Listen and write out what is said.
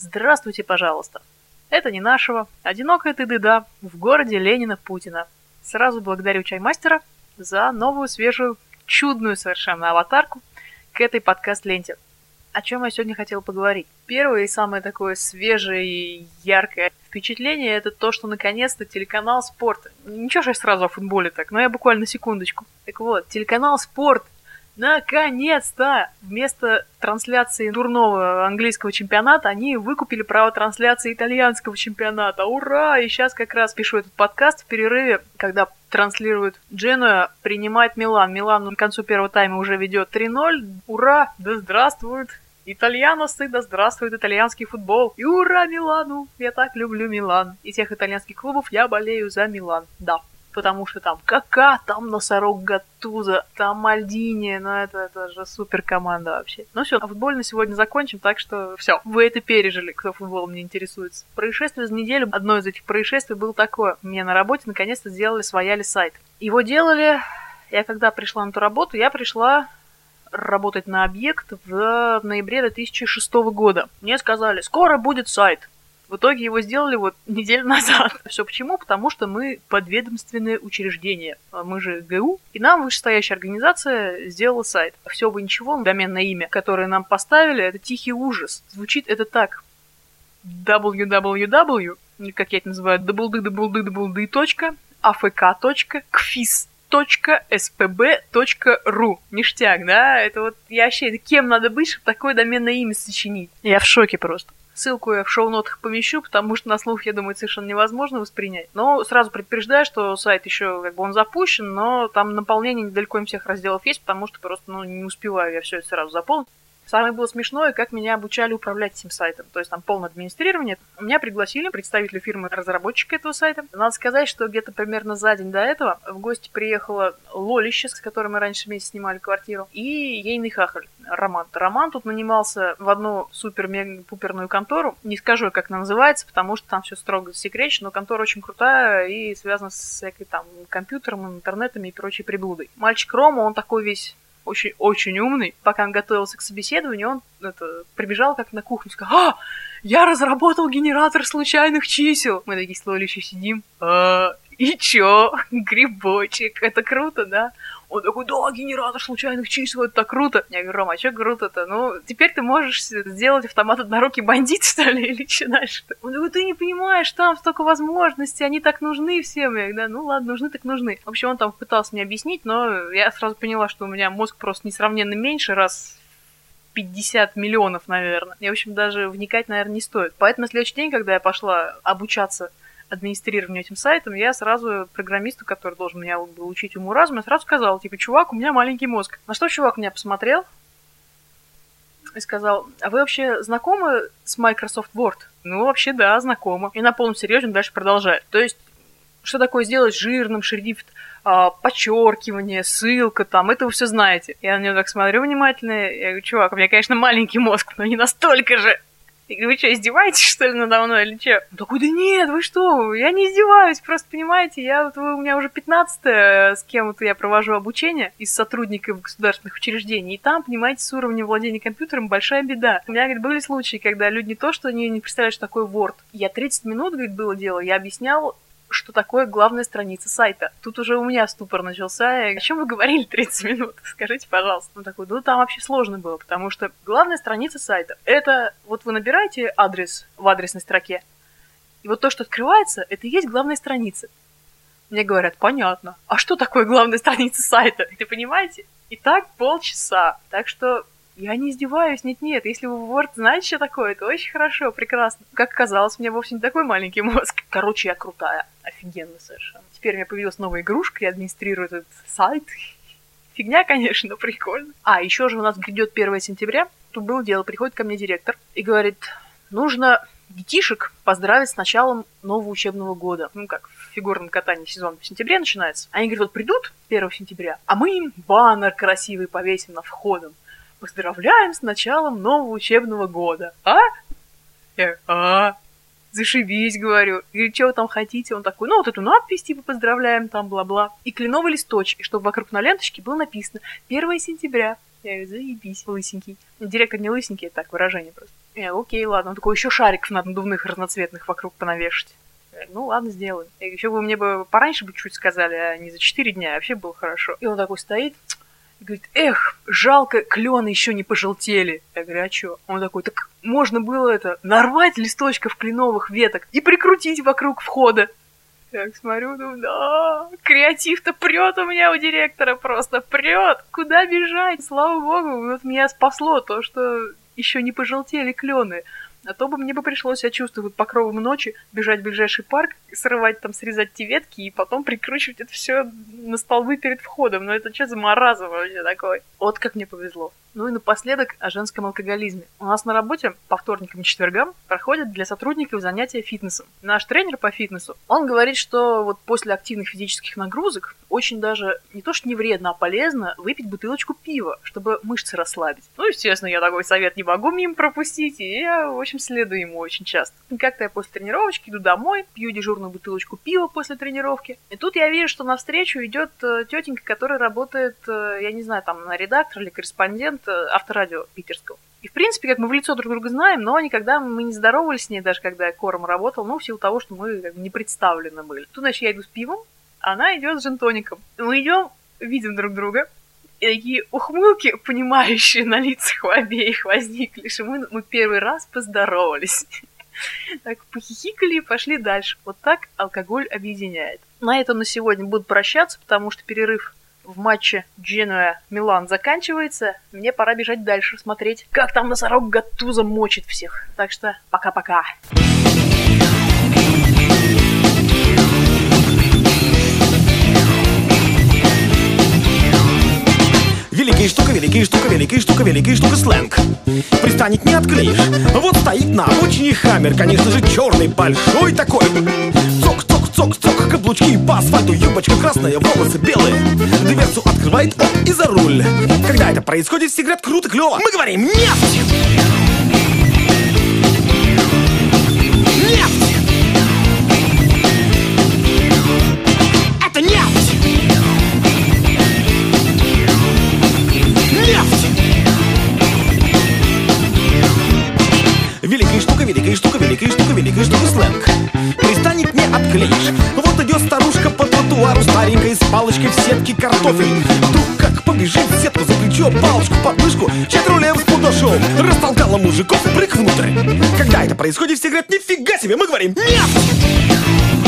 Здравствуйте, пожалуйста. Это не нашего. Одинокая ты дыда в городе Ленина Путина. Сразу благодарю чаймастера за новую, свежую, чудную совершенно аватарку к этой подкаст-ленте. О чем я сегодня хотела поговорить? Первое и самое такое свежее и яркое впечатление это то, что наконец-то телеканал Спорт. Ничего же я сразу о футболе так, но я буквально секундочку. Так вот, телеканал Спорт Наконец-то! Вместо трансляции дурного английского чемпионата они выкупили право трансляции итальянского чемпионата. Ура! И сейчас как раз пишу этот подкаст в перерыве, когда транслируют Дженуя, принимает Милан. Милан к концу первого тайма уже ведет 3-0. Ура! Да здравствует! Итальяносы, да здравствует итальянский футбол. И ура Милану! Я так люблю Милан. Из всех итальянских клубов я болею за Милан. Да потому что там Кака, там Носорог Гаттуза, там Мальдини, ну это, это же супер команда вообще. Ну все, футбол на сегодня закончим, так что все, вы это пережили, кто футболом не интересуется. Происшествие за неделю, одно из этих происшествий было такое. Мне на работе наконец-то сделали свояли сайт. Его делали, я когда пришла на эту работу, я пришла работать на объект в ноябре 2006 года. Мне сказали, скоро будет сайт. В итоге его сделали вот неделю назад. Все почему? Потому что мы подведомственное учреждение. А мы же ГУ. И нам вышестоящая организация сделала сайт. Все бы ничего, доменное имя, которое нам поставили, это тихий ужас. Звучит это так. www, как я это называю, даблды, даблды, даблды, точка, афк, точка, кфис, .spb.ru. Ништяк, да? Это вот я вообще, кем надо быть, чтобы такое доменное имя сочинить? Я в шоке просто. Ссылку я в шоу-нотах помещу, потому что на слух, я думаю, совершенно невозможно воспринять. Но сразу предупреждаю, что сайт еще как бы он запущен, но там наполнение недалеко не всех разделов есть, потому что просто ну, не успеваю я все это сразу заполнить. Самое было смешное, как меня обучали управлять этим сайтом. То есть там полное администрирование. Меня пригласили представители фирмы разработчика этого сайта. Надо сказать, что где-то примерно за день до этого в гости приехала Лолища, с которой мы раньше вместе снимали квартиру, и ейный хахаль Роман. Роман тут нанимался в одну супер-пуперную контору. Не скажу, как она называется, потому что там все строго секречено, но контора очень крутая и связана с всякой там компьютером, интернетами и прочей приблудой. Мальчик Рома, он такой весь очень-очень умный. Пока он готовился к собеседованию, он это, прибежал как на кухню сказал, а, я разработал генератор случайных чисел. Мы такие с еще сидим. А, и чё? Грибочек, это круто, да? Он такой, да, генератор случайных чисел, это так круто. Я говорю, Рома, а что круто-то? Ну, теперь ты можешь сделать автомат однорукий бандит, что ли, или что дальше -то? Он такой, ты не понимаешь, там столько возможностей, они так нужны всем. Я говорю, ну ладно, нужны так нужны. В общем, он там пытался мне объяснить, но я сразу поняла, что у меня мозг просто несравненно меньше, раз 50 миллионов, наверное. И, в общем, даже вникать, наверное, не стоит. Поэтому на следующий день, когда я пошла обучаться администрированию этим сайтом, я сразу программисту, который должен меня был учить уму разума, сразу сказала, типа, чувак, у меня маленький мозг. На что чувак меня посмотрел и сказал, а вы вообще знакомы с Microsoft Word? Ну, вообще, да, знакомы. И на полном серьезе он дальше продолжает. То есть, что такое сделать жирным шрифт, а, подчеркивание, ссылка там, это вы все знаете. Я на него так смотрю внимательно, я говорю, чувак, у меня, конечно, маленький мозг, но не настолько же. Я говорю, вы что, издеваетесь, что ли, надо мной или что? Он такой, да нет, вы что, я не издеваюсь, просто понимаете, я вот, у меня уже 15 с кем вот я провожу обучение из сотрудников государственных учреждений, и там, понимаете, с уровнем владения компьютером большая беда. У меня, говорит, были случаи, когда люди не то, что они не представляют, что такое Word. Я 30 минут, говорит, было дело, я объяснял что такое главная страница сайта. Тут уже у меня ступор начался. О чем вы говорили 30 минут? Скажите, пожалуйста. Он такой, ну там вообще сложно было, потому что главная страница сайта — это вот вы набираете адрес в адресной строке, и вот то, что открывается, это и есть главная страница. Мне говорят, понятно. А что такое главная страница сайта? Ты понимаете? И так полчаса. Так что я не издеваюсь, нет-нет. Если вы Word знаете, что такое, это очень хорошо, прекрасно. Как оказалось, у меня вовсе не такой маленький мозг. Короче, я крутая. Офигенно совершенно. Теперь у меня появилась новая игрушка, я администрирую этот сайт. Фигня, конечно, но прикольно. А, еще же у нас грядет 1 сентября. Тут было дело, приходит ко мне директор и говорит, нужно детишек поздравить с началом нового учебного года. Ну как, в фигурном катании сезон в сентябре начинается. Они говорят, вот придут 1 сентября, а мы им баннер красивый повесим над входом. Поздравляем с началом нового учебного года. А? Я, а? Зашибись, говорю. И что вы там хотите? Он такой, ну вот эту надпись, типа, поздравляем, там, бла-бла. И кленовый листочек, чтобы вокруг на ленточке было написано 1 сентября. Я говорю, заебись, лысенький. Ну, директор не лысенький, это так, выражение просто. Я, окей, ладно. Он такой, еще шариков надувных разноцветных вокруг понавешать. Я, ну ладно, сделаем. И еще бы мне бы пораньше бы чуть сказали, а не за четыре дня, вообще было хорошо. И он такой стоит, и говорит, эх, жалко, клены еще не пожелтели. Я говорю, а что? Он такой, так можно было это, нарвать листочков кленовых веток и прикрутить вокруг входа. Я так смотрю, думаю, да, креатив-то прет у меня у директора просто, прет. Куда бежать? Слава богу, вот меня спасло то, что еще не пожелтели клены. А то бы мне бы пришлось, я чувствую, покровом ночи бежать в ближайший парк, срывать там, срезать те ветки и потом прикручивать это все на столбы перед входом. Ну это что за маразм вообще такой? Вот как мне повезло. Ну и напоследок о женском алкоголизме. У нас на работе по вторникам и четвергам проходят для сотрудников занятия фитнесом. Наш тренер по фитнесу, он говорит, что вот после активных физических нагрузок очень даже не то что не вредно, а полезно выпить бутылочку пива, чтобы мышцы расслабить. Ну, естественно, я такой совет не могу мимо пропустить, и я, в общем, следую ему очень часто. Как-то я после тренировочки иду домой, пью дежурную бутылочку пива после тренировки, и тут я вижу, что навстречу идет э, тетенька, которая работает, э, я не знаю, там, на редактор или корреспондент э, авторадио питерского. И, в принципе, как мы в лицо друг друга знаем, но никогда мы не здоровались с ней, даже когда я кором работал, ну, в силу того, что мы как бы, не представлены были. Тут, значит, я иду с пивом, она идет с джентоником. Мы идем, видим друг друга, и такие ухмылки, понимающие на лицах у обеих возникли, что мы, мы первый раз поздоровались. Так, похихикали и пошли дальше. Вот так алкоголь объединяет. На этом на сегодня буду прощаться, потому что перерыв в матче Дженуя-Милан заканчивается. Мне пора бежать дальше, смотреть, как там носорог Гаттуза мочит всех. Так что пока-пока. Великая штука, великая штука, великая штука, великая штука сленг. Пристанет не отклеишь Вот стоит на обочине хаммер Конечно же черный, большой такой. Цок, цок, цок, цок Каблучки по асфальту, юбочка красная, волосы белые. Дверцу открывает он и за руль. Когда это происходит, все круто, клево Мы говорим! Нефть! Великая штука, великая штука, сленг. Пристанет не отклеишь Вот идет старушка по тротуару Старенькой с палочкой в сетке картофель. Вдруг как побежит в сетку за плечо Палочку под мышку, чат-рулем спудошел Растолкала мужиков, прыг внутрь. Когда это происходит, все говорят, нифига себе Мы говорим, нефть!